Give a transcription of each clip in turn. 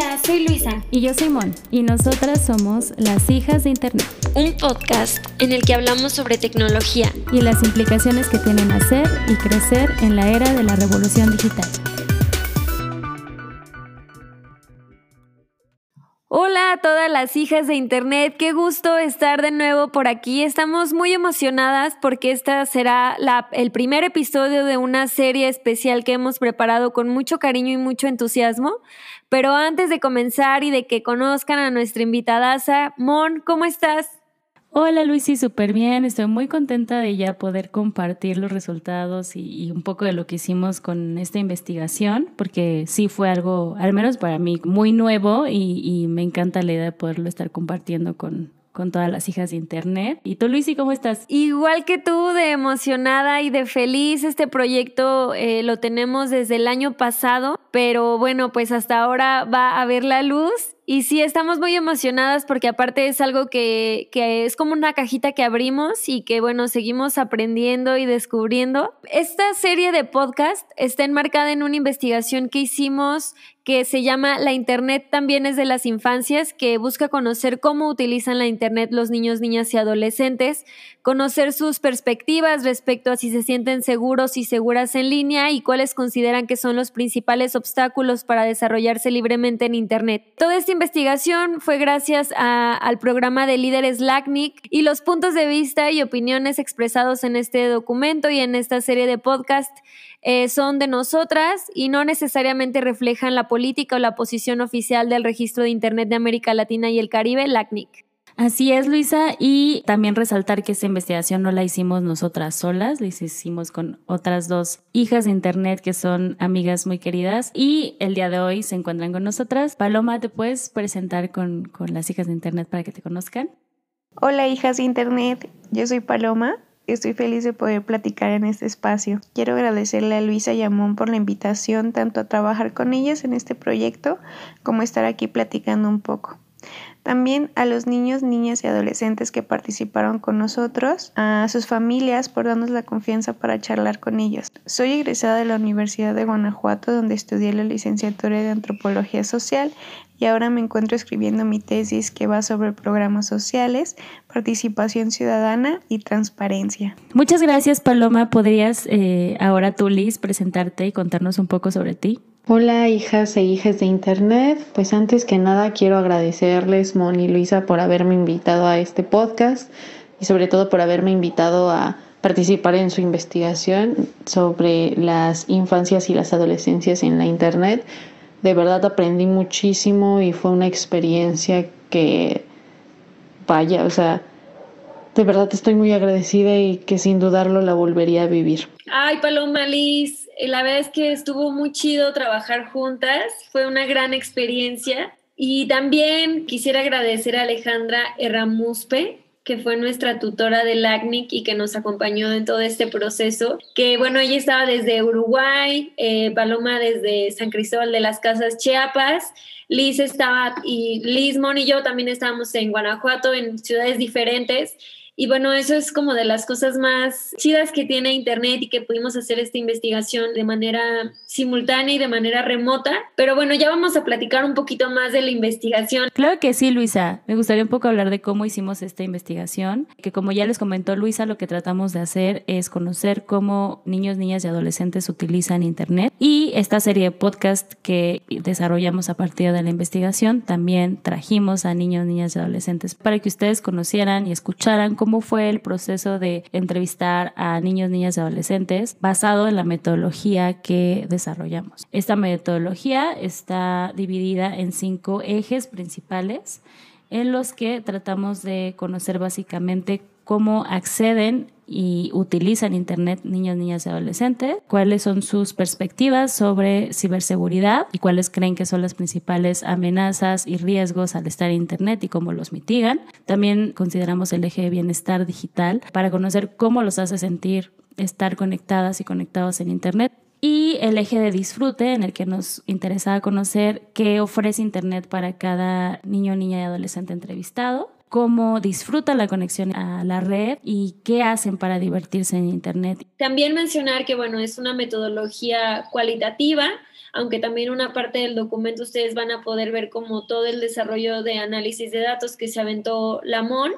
Hola, soy Luisa. Y yo soy Mon. Y nosotras somos las hijas de Internet. Un podcast en el que hablamos sobre tecnología. Y las implicaciones que tienen hacer y crecer en la era de la revolución digital. Hola a todas las hijas de Internet, qué gusto estar de nuevo por aquí. Estamos muy emocionadas porque esta será el primer episodio de una serie especial que hemos preparado con mucho cariño y mucho entusiasmo. Pero antes de comenzar y de que conozcan a nuestra invitada, Mon, ¿cómo estás? Hola Luisi, súper bien. Estoy muy contenta de ya poder compartir los resultados y, un poco de lo que hicimos con esta investigación, porque sí fue algo, al menos para mí, muy nuevo y, me encanta la idea de poderlo estar compartiendo con, con todas las hijas de internet. ¿Y tú, Luisi, cómo estás? Igual que tú, de emocionada y de feliz. Este proyecto eh, lo tenemos desde el año pasado, pero bueno, pues hasta ahora va a ver la luz y sí, estamos muy emocionadas porque aparte es algo que, que, es como una cajita que abrimos y que bueno, seguimos aprendiendo y descubriendo. Esta serie de podcast está enmarcada en una investigación que hicimos que se llama La Internet también es de las infancias, que busca conocer cómo utilizan la Internet los niños, niñas y adolescentes, conocer sus perspectivas respecto a si se sienten seguros y seguras en línea y cuáles consideran que son los principales obstáculos para desarrollarse libremente en Internet. Toda esta investigación fue gracias al programa de líderes LACNIC y los puntos de vista y opiniones expresados en este documento y en esta serie de podcast eh, son de nosotras y no necesariamente reflejan la política o la posición oficial del Registro de Internet de América Latina y el Caribe, LACNIC. Así es, Luisa, y también resaltar que esta investigación no la hicimos nosotras solas, la hicimos con otras dos hijas de Internet que son amigas muy queridas y el día de hoy se encuentran con nosotras. Paloma, ¿te puedes presentar con, con las hijas de Internet para que te conozcan? Hola, hijas de Internet, yo soy Paloma, Estoy feliz de poder platicar en este espacio. Quiero agradecerle a Luisa y a Mon por la invitación tanto a trabajar con ellas en este proyecto como estar aquí platicando un poco. También a los niños, niñas y adolescentes que participaron con nosotros, a sus familias por darnos la confianza para charlar con ellos. Soy egresada de la Universidad de Guanajuato donde estudié la licenciatura de Antropología Social y ahora me encuentro escribiendo mi tesis que va sobre programas sociales, participación ciudadana y transparencia. Muchas gracias Paloma. ¿Podrías eh, ahora tú, Liz, presentarte y contarnos un poco sobre ti? Hola hijas e hijas de Internet, pues antes que nada quiero agradecerles Moni y Luisa por haberme invitado a este podcast y sobre todo por haberme invitado a participar en su investigación sobre las infancias y las adolescencias en la Internet. De verdad aprendí muchísimo y fue una experiencia que, vaya, o sea, de verdad estoy muy agradecida y que sin dudarlo la volvería a vivir. Ay, Paloma Liz, la verdad es que estuvo muy chido trabajar juntas, fue una gran experiencia. Y también quisiera agradecer a Alejandra Erramuspe, que fue nuestra tutora del ACNIC y que nos acompañó en todo este proceso. Que bueno, ella estaba desde Uruguay, eh, Paloma desde San Cristóbal de las Casas Chiapas, Liz estaba y Liz Mon y yo también estábamos en Guanajuato, en ciudades diferentes y bueno, eso es como de las cosas más chidas que tiene Internet y que pudimos hacer esta investigación de manera simultánea y de manera remota. Pero bueno, ya vamos a platicar un poquito más de la investigación. Claro que sí, Luisa. Me gustaría un poco hablar de cómo hicimos esta investigación. Que como ya les comentó Luisa, lo que tratamos de hacer es conocer cómo niños, niñas y adolescentes utilizan Internet. Y esta serie de podcast que desarrollamos a partir de la investigación, también trajimos a niños, niñas y adolescentes para que ustedes conocieran y escucharan cómo cómo fue el proceso de entrevistar a niños, niñas y adolescentes basado en la metodología que desarrollamos. Esta metodología está dividida en cinco ejes principales en los que tratamos de conocer básicamente cómo acceden y utilizan Internet niños, niñas y adolescentes, cuáles son sus perspectivas sobre ciberseguridad y cuáles creen que son las principales amenazas y riesgos al estar en Internet y cómo los mitigan. También consideramos el eje de bienestar digital para conocer cómo los hace sentir estar conectadas y conectados en Internet y el eje de disfrute en el que nos interesaba conocer qué ofrece Internet para cada niño, niña y adolescente entrevistado cómo disfrutan la conexión a la red y qué hacen para divertirse en Internet. También mencionar que, bueno, es una metodología cualitativa, aunque también una parte del documento ustedes van a poder ver como todo el desarrollo de análisis de datos que se aventó Lamón.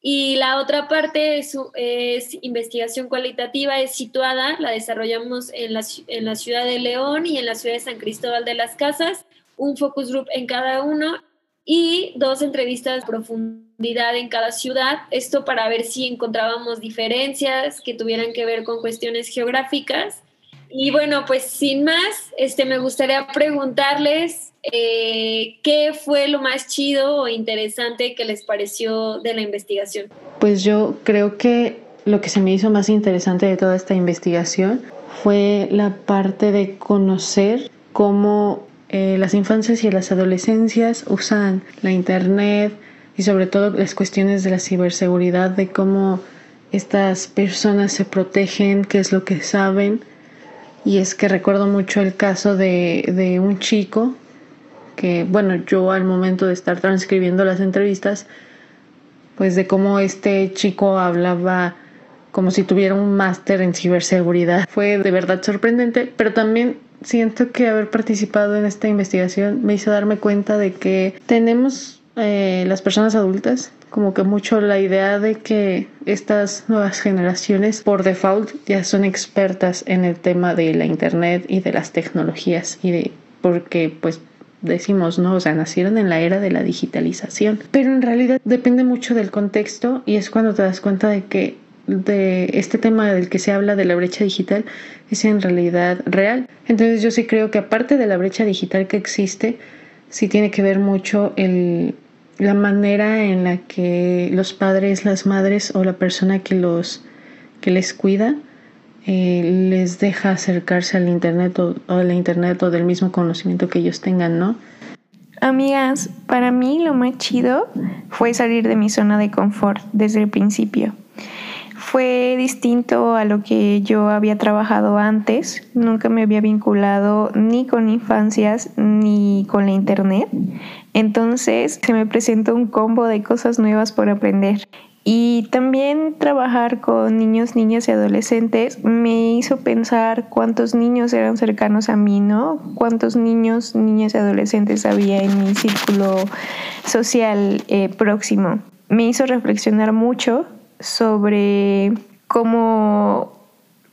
Y la otra parte es, es, investigación cualitativa, es situada, la desarrollamos en la, en la ciudad de León y en la ciudad de San Cristóbal de las Casas, un focus group en cada uno y dos entrevistas de profundidad en cada ciudad. Esto para ver si encontrábamos diferencias que tuvieran que ver con cuestiones geográficas. Y bueno, pues sin más, este, me gustaría preguntarles eh, ¿qué fue lo más chido o interesante que les pareció de la investigación? Pues yo creo que lo que se me hizo más interesante de toda esta investigación fue la parte de conocer cómo eh, las infancias y las adolescencias usan la internet y sobre todo las cuestiones de la ciberseguridad, de cómo estas personas se protegen, qué es lo que saben. Y es que recuerdo mucho el caso de, de un chico que, bueno, yo al momento de estar transcribiendo las entrevistas, pues de cómo este chico hablaba como si tuviera un máster en ciberseguridad. Fue de verdad sorprendente, pero también siento que haber participado en esta investigación me hizo darme cuenta de que tenemos eh, las personas adultas como que mucho la idea de que estas nuevas generaciones por default ya son expertas en el tema de la internet y de las tecnologías y de porque pues decimos, ¿no? O sea, nacieron en la era de la digitalización. Pero en realidad depende mucho del contexto y es cuando te das cuenta de que de este tema del que se habla de la brecha digital es en realidad real. Entonces yo sí creo que aparte de la brecha digital que existe, sí tiene que ver mucho el, la manera en la que los padres, las madres o la persona que los que les cuida eh, les deja acercarse al internet o, la internet o del mismo conocimiento que ellos tengan, ¿no? Amigas, para mí lo más chido fue salir de mi zona de confort desde el principio. Fue distinto a lo que yo había trabajado antes. Nunca me había vinculado ni con infancias ni con la internet. Entonces se me presentó un combo de cosas nuevas por aprender. Y también trabajar con niños, niñas y adolescentes me hizo pensar cuántos niños eran cercanos a mí, ¿no? Cuántos niños, niñas y adolescentes había en mi círculo social eh, próximo. Me hizo reflexionar mucho sobre cómo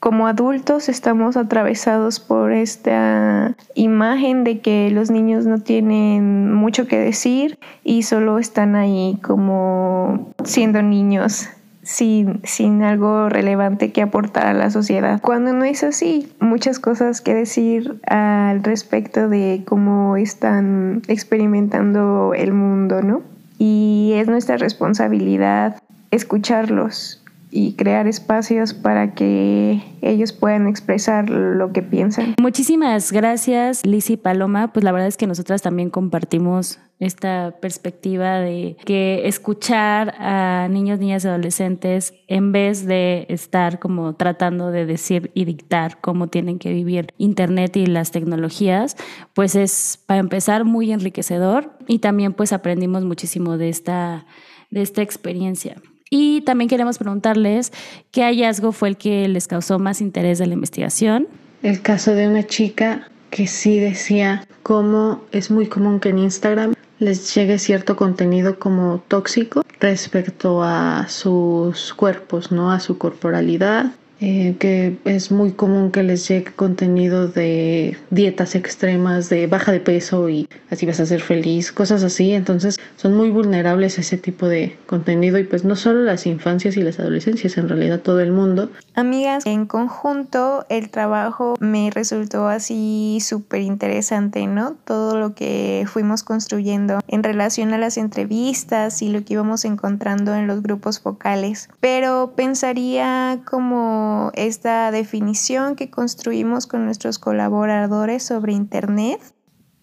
como adultos estamos atravesados por esta imagen de que los niños no tienen mucho que decir y solo están ahí como siendo niños. Sin, sin algo relevante que aportar a la sociedad. Cuando no es así, muchas cosas que decir al respecto de cómo están experimentando el mundo, ¿no? Y es nuestra responsabilidad escucharlos, y crear espacios para que ellos puedan expresar lo que piensan. Muchísimas gracias, Liz y Paloma. Pues la verdad es que nosotras también compartimos esta perspectiva de que escuchar a niños, niñas y adolescentes en vez de estar como tratando de decir y dictar cómo tienen que vivir Internet y las tecnologías, pues es para empezar muy enriquecedor y también pues aprendimos muchísimo de esta, de esta experiencia. Y también queremos preguntarles qué hallazgo fue el que les causó más interés de la investigación. El caso de una chica que sí decía cómo es muy común que en Instagram les llegue cierto contenido como tóxico respecto a sus cuerpos, ¿no? A su corporalidad eh, que es muy común que les llegue contenido de dietas extremas, de baja de peso y así vas a ser feliz, cosas así. Entonces son muy vulnerables a ese tipo de contenido y pues no solo las infancias y las adolescencias, en realidad todo el mundo. Amigas, en conjunto el trabajo me resultó así súper interesante, ¿no? Todo lo que fuimos construyendo en relación a las entrevistas y lo que íbamos encontrando en los grupos focales. Pero pensaría como esta definición que construimos con nuestros colaboradores sobre Internet.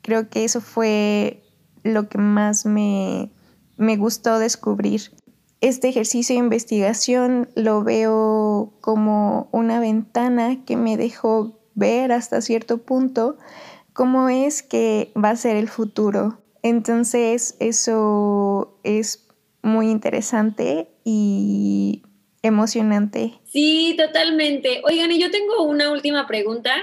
Creo que eso fue lo que más me, me gustó descubrir. Este ejercicio de investigación lo veo como una ventana que me dejó ver hasta cierto punto cómo es que va a ser el futuro. Entonces eso es muy interesante y emocionante. Sí, totalmente. Oigan, y yo tengo una última pregunta.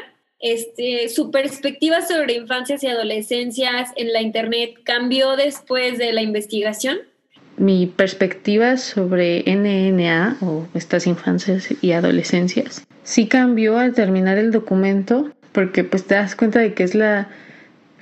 este, su perspectiva sobre infancias y adolescencias en la Internet cambió después de la investigación? Mi perspectiva sobre NNA o estas infancias y adolescencias sí cambió al terminar el documento porque pues te das cuenta de que es la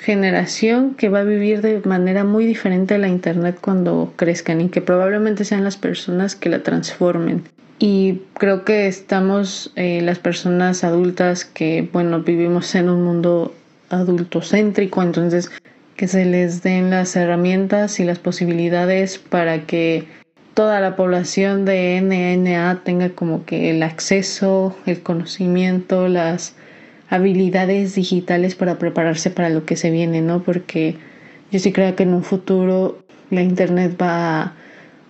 generación que va a vivir de manera muy diferente a la internet cuando crezcan y que probablemente sean las personas que la transformen. Y creo que estamos eh, las personas adultas que, bueno, vivimos en un mundo adultocéntrico, entonces que se les den las herramientas y las posibilidades para que toda la población de NNA tenga como que el acceso, el conocimiento, las habilidades digitales para prepararse para lo que se viene, ¿no? Porque yo sí creo que en un futuro la Internet va a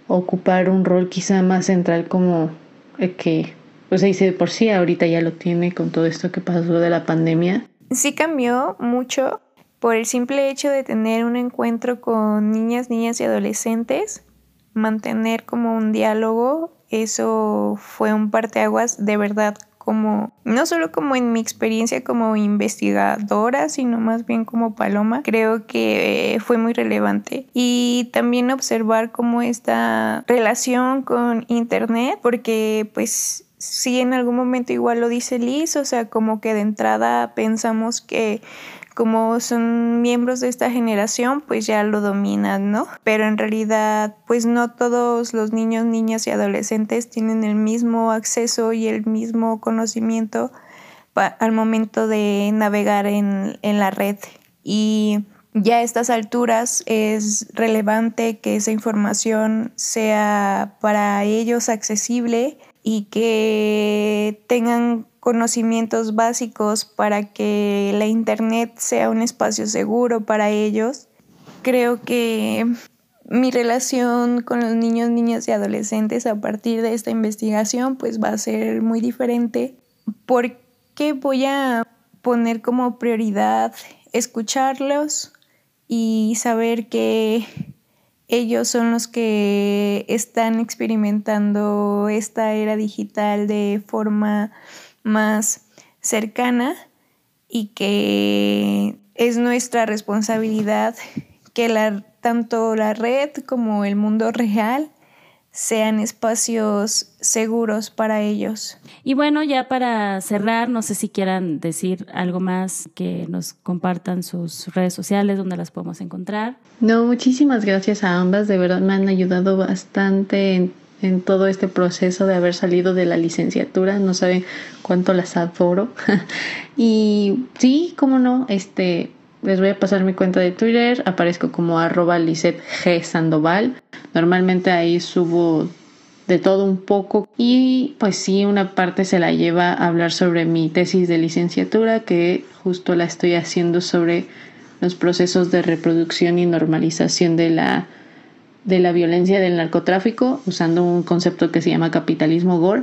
ocupar un rol quizá más central como el que, pues ahí de por sí, ahorita ya lo tiene con todo esto que pasó de la pandemia. Sí cambió mucho por el simple hecho de tener un encuentro con niñas, niñas y adolescentes mantener como un diálogo, eso fue un parteaguas de verdad como, no solo como en mi experiencia como investigadora, sino más bien como paloma, creo que fue muy relevante. Y también observar como esta relación con Internet, porque pues sí en algún momento igual lo dice Liz, o sea, como que de entrada pensamos que como son miembros de esta generación, pues ya lo dominan, ¿no? Pero en realidad, pues no todos los niños, niñas y adolescentes tienen el mismo acceso y el mismo conocimiento al momento de navegar en, la red. Y ya a estas alturas es relevante que esa información sea para ellos accesible y que tengan conocimientos básicos para que la Internet sea un espacio seguro para ellos. Creo que mi relación con los niños, niñas y adolescentes a partir de esta investigación pues va a ser muy diferente porque voy a poner como prioridad escucharlos y saber que ellos son los que están experimentando esta era digital de forma más cercana y que es nuestra responsabilidad que la, tanto la red como el mundo real sean espacios seguros para ellos. Y bueno, ya para cerrar, no sé si quieran decir algo más, que nos compartan sus redes sociales, donde las podemos encontrar. No, muchísimas gracias a ambas, de verdad me han ayudado bastante en en todo este proceso de haber salido de la licenciatura. No saben cuánto las adoro. y sí, cómo no, este, les voy a pasar mi cuenta de Twitter. Aparezco como arroba. Normalmente ahí subo de todo un poco y pues sí, una parte se la lleva a hablar sobre mi tesis de licenciatura que justo la estoy haciendo sobre los procesos de reproducción y normalización de la de la violencia del narcotráfico usando un concepto que se llama capitalismo gore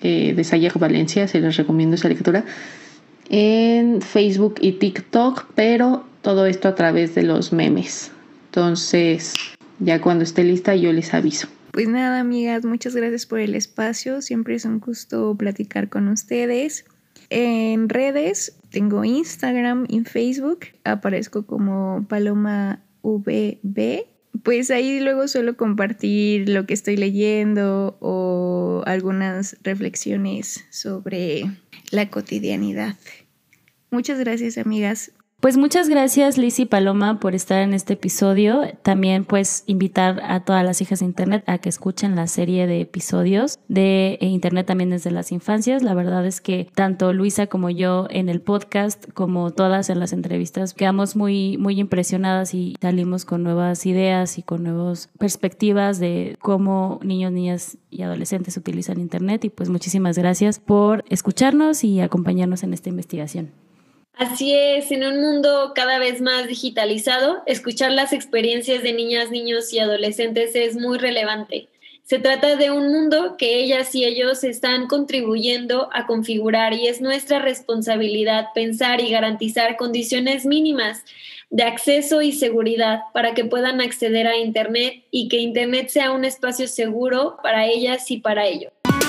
eh, de Sayek Valencia, se les recomiendo esa lectura, en Facebook y TikTok, pero todo esto a través de los memes. Entonces, ya cuando esté lista yo les aviso. Pues nada, amigas, muchas gracias por el espacio. Siempre es un gusto platicar con ustedes. En redes tengo Instagram y Facebook. Aparezco como Paloma VB pues ahí luego suelo compartir lo que estoy leyendo o algunas reflexiones sobre la cotidianidad. Muchas gracias amigas. Pues muchas gracias Liz y Paloma por estar en este episodio. También pues invitar a todas las hijas de Internet a que escuchen la serie de episodios de Internet también desde las infancias. La verdad es que tanto Luisa como yo en el podcast como todas en las entrevistas quedamos muy, muy impresionadas y salimos con nuevas ideas y con nuevas perspectivas de cómo niños, niñas y adolescentes utilizan Internet. Y pues muchísimas gracias por escucharnos y acompañarnos en esta investigación. Así es, en un mundo cada vez más digitalizado, escuchar las experiencias de niñas, niños y adolescentes es muy relevante. Se trata de un mundo que ellas y ellos están contribuyendo a configurar y es nuestra responsabilidad pensar y garantizar condiciones mínimas de acceso y seguridad para que puedan acceder a Internet y que Internet sea un espacio seguro para ellas y para ellos.